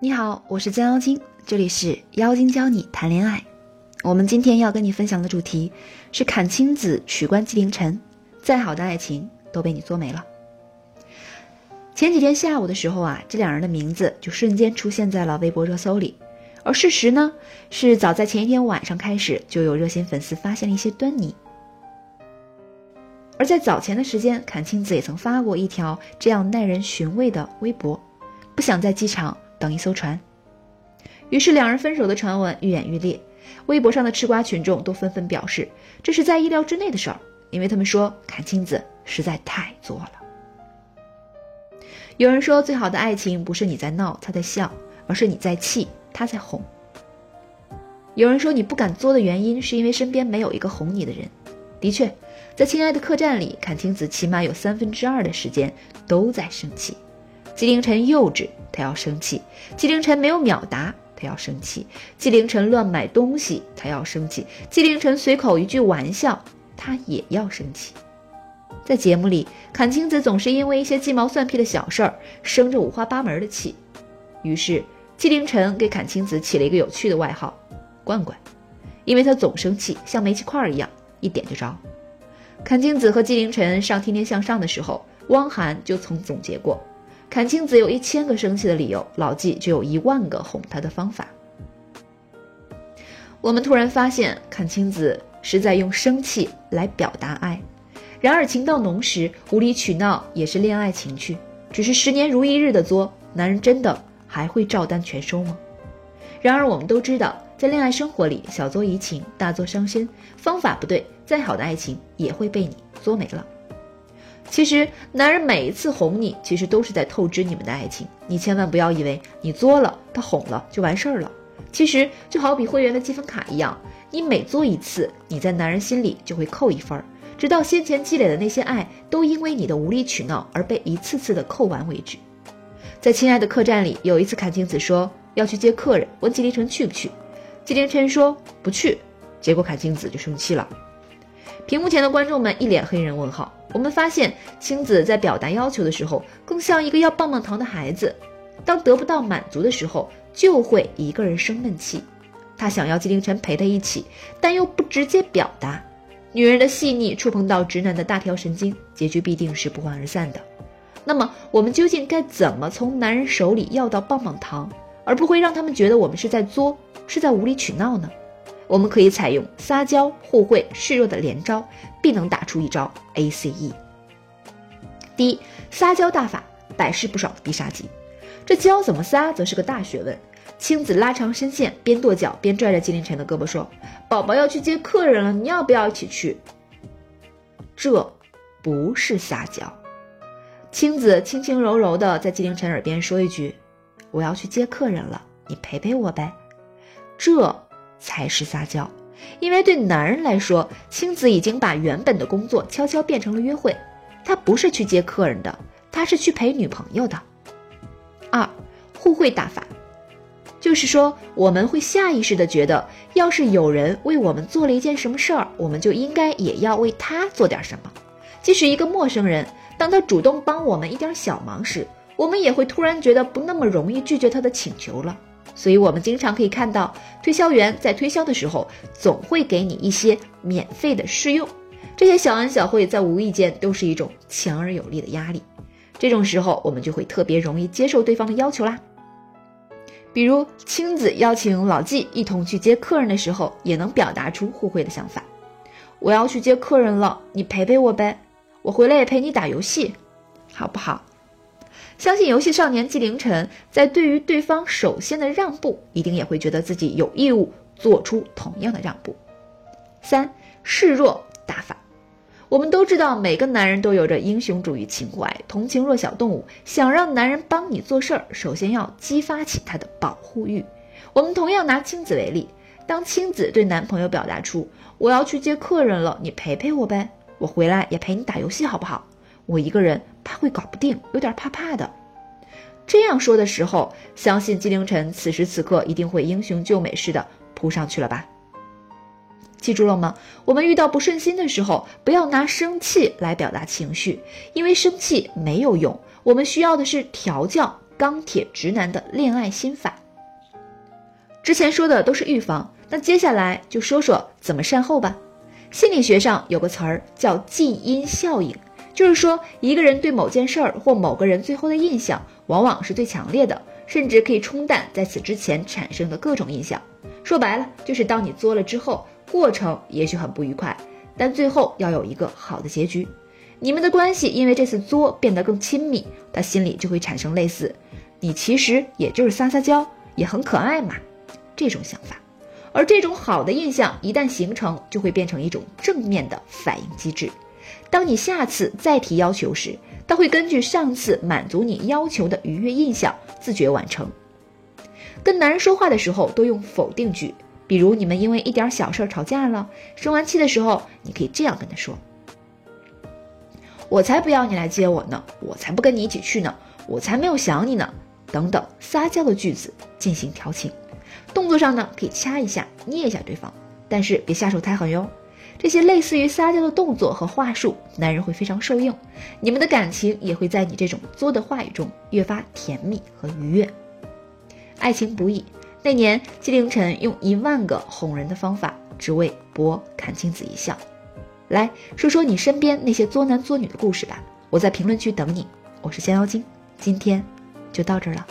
你好，我是江妖精，这里是妖精教你谈恋爱。我们今天要跟你分享的主题是阚清子取关纪凌尘，再好的爱情都被你作没了。前几天下午的时候啊，这两人的名字就瞬间出现在了微博热搜里。而事实呢，是早在前一天晚上开始，就有热心粉丝发现了一些端倪。而在早前的时间，阚清子也曾发过一条这样耐人寻味的微博：不想在机场等一艘船。于是两人分手的传闻愈演愈烈。微博上的吃瓜群众都纷纷表示，这是在意料之内的事儿，因为他们说阚清子实在太作了。有人说，最好的爱情不是你在闹，他在笑，而是你在气，他在哄。有人说，你不敢作的原因是因为身边没有一个哄你的人。的确，在《亲爱的客栈》里，阚清子起码有三分之二的时间都在生气。纪凌尘幼稚，他要生气；纪凌尘没有秒答。他要生气，纪凌尘乱买东西，他要生气；纪凌尘随口一句玩笑，他也要生气。在节目里，阚清子总是因为一些鸡毛蒜皮的小事儿生着五花八门的气，于是纪凌尘给阚清子起了一个有趣的外号“罐罐”，因为他总生气，像煤气块一样，一点就着。阚清子和纪凌尘上《天天向上》的时候，汪涵就曾总结过。阚清子有一千个生气的理由，老纪就有一万个哄她的方法。我们突然发现，阚清子是在用生气来表达爱。然而情到浓时，无理取闹也是恋爱情趣。只是十年如一日的作，男人真的还会照单全收吗？然而我们都知道，在恋爱生活里，小作怡情，大作伤身，方法不对，再好的爱情也会被你作没了。其实，男人每一次哄你，其实都是在透支你们的爱情。你千万不要以为你作了，他哄了就完事儿了。其实就好比会员的积分卡一样，你每作一次，你在男人心里就会扣一分，直到先前积累的那些爱都因为你的无理取闹而被一次次的扣完为止。在《亲爱的客栈》里，有一次阚清子说要去接客人，问纪凌尘去不去，纪凌尘说不去，结果阚清子就生气了。屏幕前的观众们一脸黑人问号。我们发现，青子在表达要求的时候，更像一个要棒棒糖的孩子。当得不到满足的时候，就会一个人生闷气。他想要纪凌尘陪他一起，但又不直接表达。女人的细腻触碰到直男的大条神经，结局必定是不欢而散的。那么，我们究竟该怎么从男人手里要到棒棒糖，而不会让他们觉得我们是在作，是在无理取闹呢？我们可以采用撒娇、互惠、示弱的连招，必能打出一招 A C E。第一，撒娇大法，百试不爽的必杀技。这娇怎么撒，则是个大学问。青子拉长身线，边跺脚边拽着纪凌尘的胳膊说：“宝宝要去接客人了，你要不要一起去？”这不是撒娇。青子轻轻柔柔的在纪凌尘耳边说一句：“我要去接客人了，你陪陪我呗。”这。才是撒娇，因为对男人来说，青子已经把原本的工作悄悄变成了约会。他不是去接客人的，他是去陪女朋友的。二，互惠大法，就是说我们会下意识的觉得，要是有人为我们做了一件什么事儿，我们就应该也要为他做点什么。即使一个陌生人，当他主动帮我们一点小忙时，我们也会突然觉得不那么容易拒绝他的请求了。所以，我们经常可以看到，推销员在推销的时候，总会给你一些免费的试用。这些小恩小惠，在无意间都是一种强而有力的压力。这种时候，我们就会特别容易接受对方的要求啦。比如，青子邀请老纪一同去接客人的时候，也能表达出互惠的想法。我要去接客人了，你陪陪我呗，我回来也陪你打游戏，好不好？相信游戏少年纪凌尘在对于对方首先的让步，一定也会觉得自己有义务做出同样的让步。三示弱打法，我们都知道每个男人都有着英雄主义情怀，同情弱小动物，想让男人帮你做事儿，首先要激发起他的保护欲。我们同样拿青子为例，当青子对男朋友表达出我要去接客人了，你陪陪我呗，我回来也陪你打游戏，好不好？我一个人怕会搞不定，有点怕怕的。这样说的时候，相信纪凌尘此时此刻一定会英雄救美似的扑上去了吧？记住了吗？我们遇到不顺心的时候，不要拿生气来表达情绪，因为生气没有用。我们需要的是调教，钢铁直男的恋爱心法。之前说的都是预防，那接下来就说说怎么善后吧。心理学上有个词儿叫静音效应，就是说一个人对某件事儿或某个人最后的印象，往往是最强烈的，甚至可以冲淡在此之前产生的各种印象。说白了，就是当你作了之后，过程也许很不愉快，但最后要有一个好的结局。你们的关系因为这次作变得更亲密，他心里就会产生类似“你其实也就是撒撒娇，也很可爱嘛”这种想法。而这种好的印象一旦形成，就会变成一种正面的反应机制。当你下次再提要求时，他会根据上次满足你要求的愉悦印象自觉完成。跟男人说话的时候多用否定句，比如你们因为一点小事吵架了，生完气的时候，你可以这样跟他说：“我才不要你来接我呢，我才不跟你一起去呢，我才没有想你呢。”等等撒娇的句子进行调情。动作上呢，可以掐一下、捏一下对方，但是别下手太狠哟。这些类似于撒娇的动作和话术，男人会非常受用，你们的感情也会在你这种作的话语中越发甜蜜和愉悦。爱情不易，那年纪凌尘用一万个哄人的方法，只为博阚清子一笑。来说说你身边那些作男作女的故事吧，我在评论区等你。我是仙妖精，今天就到这儿了。